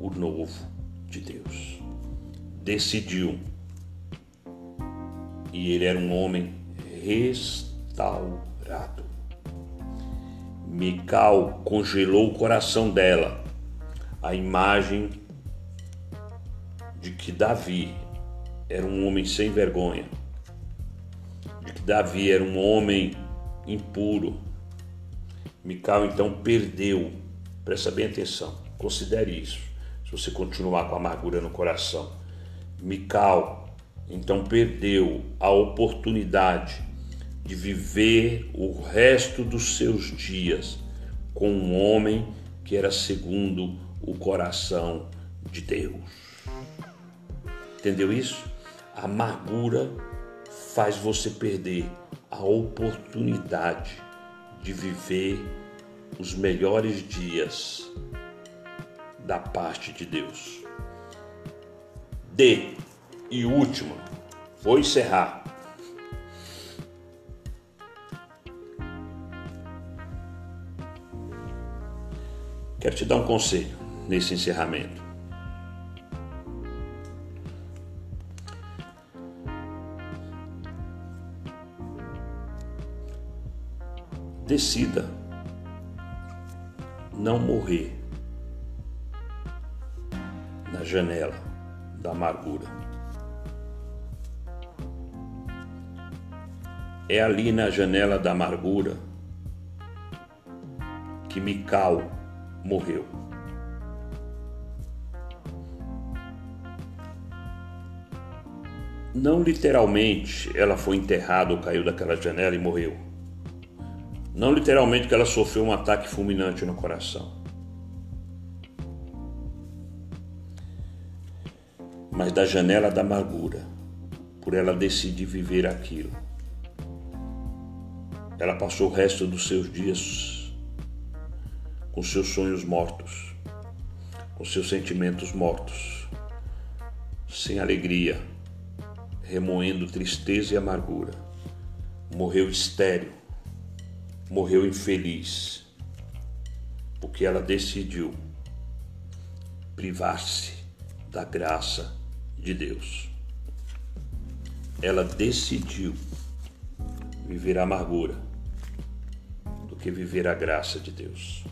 o novo de Deus. Decidiu. E ele era um homem restaurado. Mical congelou o coração dela, a imagem de que Davi era um homem sem vergonha, de que Davi era um homem impuro. Mical então perdeu, presta bem atenção, considere isso, se você continuar com amargura no coração. Mical então perdeu a oportunidade de viver o resto dos seus dias com um homem que era segundo o coração de Deus. Entendeu isso? A amargura faz você perder a oportunidade de viver os melhores dias da parte de Deus. D e última, vou encerrar. Quero te dar um conselho nesse encerramento. Decida não morrer na janela da amargura. É ali na janela da amargura que Mical morreu. Não literalmente ela foi enterrada ou caiu daquela janela e morreu. Não literalmente que ela sofreu um ataque fulminante no coração. Mas da janela da amargura, por ela decidir viver aquilo. Ela passou o resto dos seus dias com seus sonhos mortos, com seus sentimentos mortos, sem alegria, remoendo tristeza e amargura. Morreu estéril, morreu infeliz, porque ela decidiu privar-se da graça de Deus. Ela decidiu viver a amargura do que viver a graça de Deus.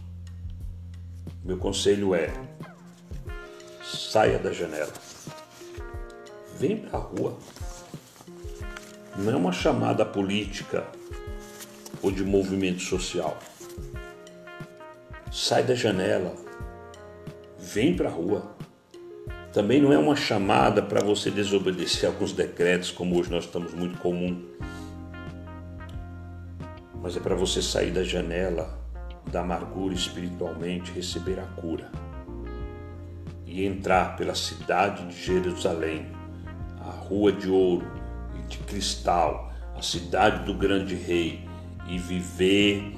Meu conselho é: saia da janela, vem para a rua. Não é uma chamada política ou de movimento social. Sai da janela, vem para a rua. Também não é uma chamada para você desobedecer alguns decretos, como hoje nós estamos muito comum. Mas é para você sair da janela da amargura espiritualmente receber a cura e entrar pela cidade de Jerusalém, a rua de ouro e de cristal, a cidade do grande rei e viver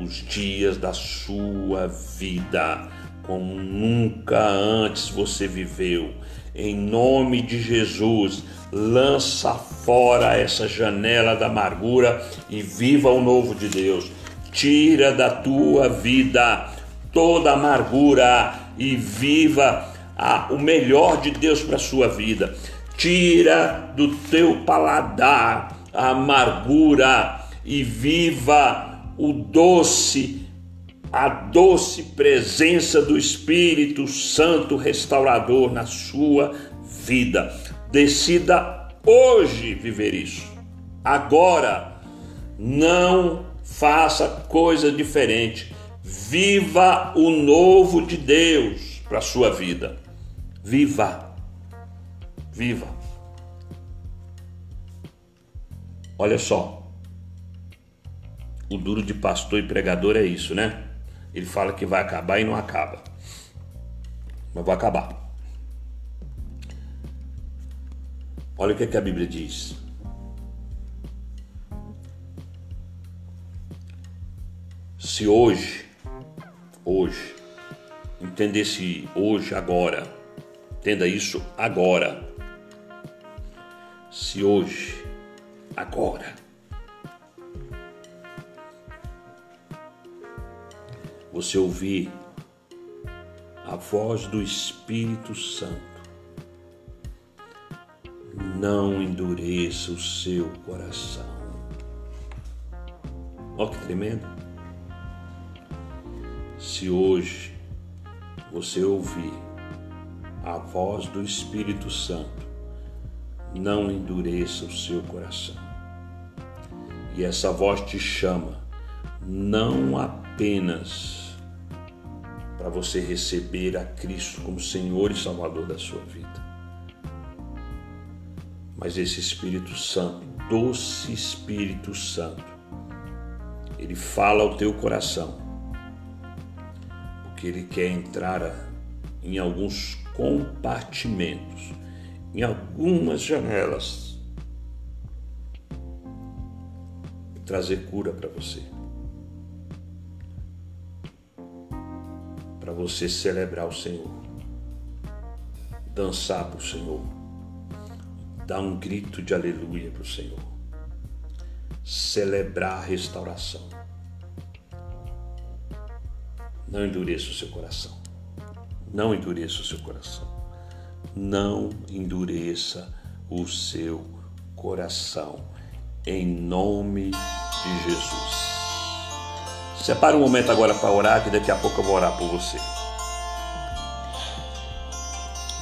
os dias da sua vida como nunca antes você viveu. Em nome de Jesus, lança fora essa janela da amargura e viva o novo de Deus tira da tua vida toda amargura e viva a, o melhor de Deus para a sua vida. Tira do teu paladar a amargura e viva o doce, a doce presença do Espírito Santo restaurador na sua vida. Decida hoje viver isso. Agora, não faça coisa diferente. Viva o novo de Deus para a sua vida. Viva. Viva. Olha só. O duro de pastor e pregador é isso, né? Ele fala que vai acabar e não acaba. Mas vai acabar. Olha o que, é que a Bíblia diz. Se hoje, hoje, entendesse hoje, agora, entenda isso agora. Se hoje, agora, você ouvir a voz do Espírito Santo, não endureça o seu coração. Olha que tremendo. Se hoje você ouvir a voz do Espírito Santo, não endureça o seu coração. E essa voz te chama não apenas para você receber a Cristo como Senhor e Salvador da sua vida, mas esse Espírito Santo, doce Espírito Santo, ele fala ao teu coração, porque ele quer entrar em alguns compartimentos, em algumas janelas, e trazer cura para você. Para você celebrar o Senhor, dançar para o Senhor, dar um grito de aleluia para o Senhor, celebrar a restauração. Não endureça o seu coração. Não endureça o seu coração. Não endureça o seu coração. Em nome de Jesus. Separe um momento agora para orar, que daqui a pouco eu vou orar por você.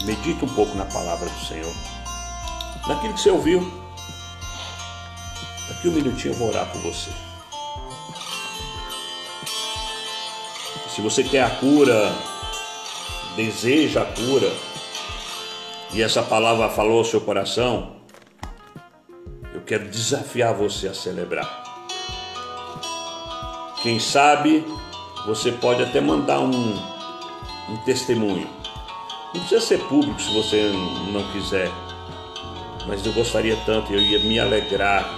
Medite um pouco na palavra do Senhor. Naquilo que você ouviu. Daqui um minutinho eu vou orar por você. Se você quer a cura, deseja a cura, e essa palavra falou ao seu coração, eu quero desafiar você a celebrar. Quem sabe você pode até mandar um, um testemunho. Não precisa ser público se você não quiser, mas eu gostaria tanto, eu ia me alegrar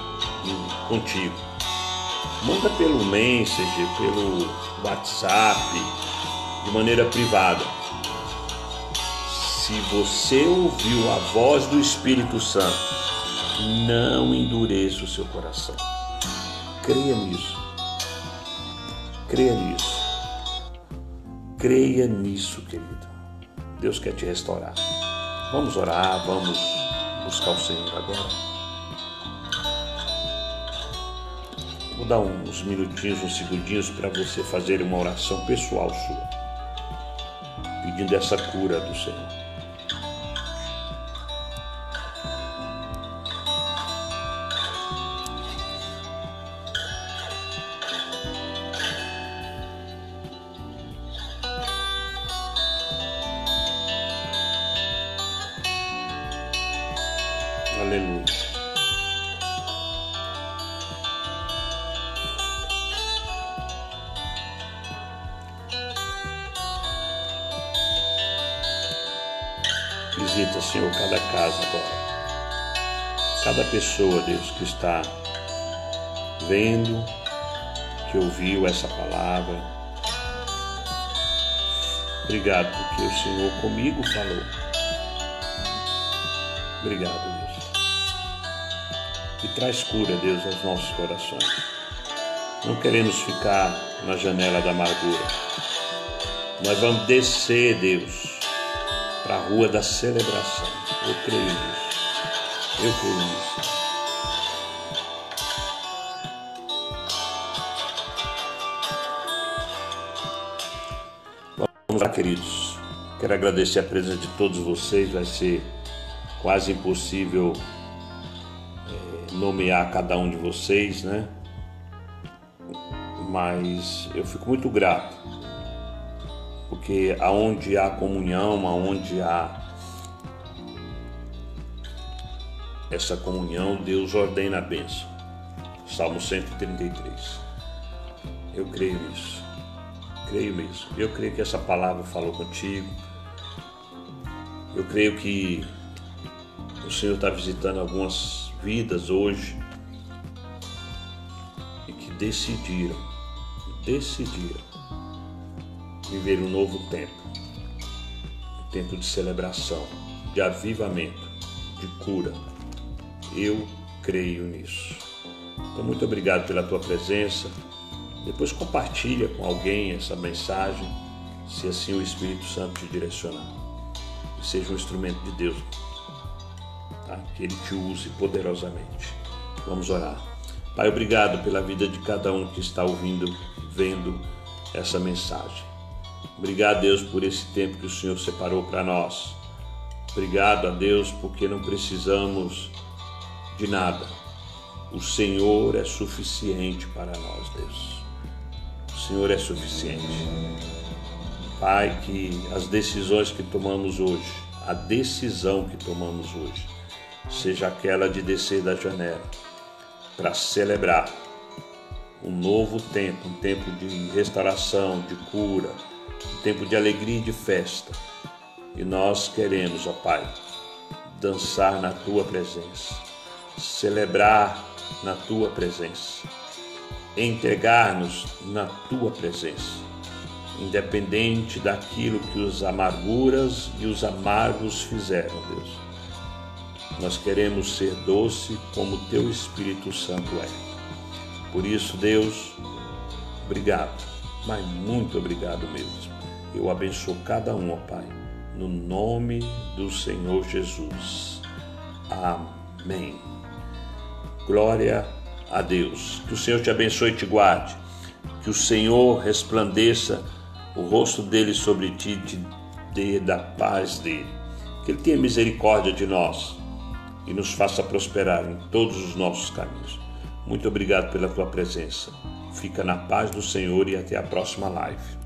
contigo. Manda pelo Messenger, pelo WhatsApp, de maneira privada se você ouviu a voz do Espírito Santo, não endureça o seu coração. Creia nisso. Creia nisso. Creia nisso, querido. Deus quer te restaurar. Vamos orar, vamos buscar o Senhor agora. Vou dar uns minutinhos, uns segundinhos para você fazer uma oração pessoal sua, pedindo essa cura do Senhor. Visita, Senhor, cada casa agora. Cada pessoa, Deus, que está vendo, que ouviu essa palavra. Obrigado porque o Senhor comigo falou. Obrigado, Deus. E traz cura, Deus, aos nossos corações. Não queremos ficar na janela da amargura. Nós vamos descer, Deus, para a rua da celebração. Eu creio nisso. Eu creio nisso. Vamos lá, queridos. Quero agradecer a presença de todos vocês. Vai ser quase impossível é, nomear cada um de vocês, né? Mas eu fico muito grato, porque aonde há comunhão, aonde há essa comunhão, Deus ordena a bênção. Salmo 133. Eu creio nisso. Creio mesmo. Eu creio que essa palavra falou contigo. Eu creio que o Senhor está visitando algumas vidas hoje e que decidiram, decidiram viver um novo tempo, um tempo de celebração, de avivamento, de cura. Eu creio nisso. Então, muito obrigado pela tua presença. Depois compartilha com alguém essa mensagem, se assim o Espírito Santo te direcionar. Seja um instrumento de Deus tá? que Ele te use poderosamente. Vamos orar. Pai, obrigado pela vida de cada um que está ouvindo, vendo essa mensagem. Obrigado, Deus, por esse tempo que o Senhor separou para nós, Obrigado a Deus porque não precisamos de nada. O Senhor é suficiente para nós, Deus. O Senhor é suficiente. Pai, que as decisões que tomamos hoje, a decisão que tomamos hoje, seja aquela de descer da janela para celebrar um novo tempo, um tempo de restauração, de cura, um tempo de alegria e de festa. E nós queremos, ó Pai, dançar na tua presença, celebrar na tua presença, entregar-nos na tua presença, independente daquilo que os amarguras e os amargos fizeram, Deus. Nós queremos ser doce como teu Espírito Santo é. Por isso, Deus, obrigado, mas muito obrigado mesmo. Eu abençoo cada um, ó Pai, no nome do Senhor Jesus. Amém. Glória a Deus. Que o Senhor te abençoe e te guarde. Que o Senhor resplandeça o rosto dele sobre ti te dê da paz dele. Que ele tenha misericórdia de nós e nos faça prosperar em todos os nossos caminhos. Muito obrigado pela tua presença. Fica na paz do Senhor e até a próxima live.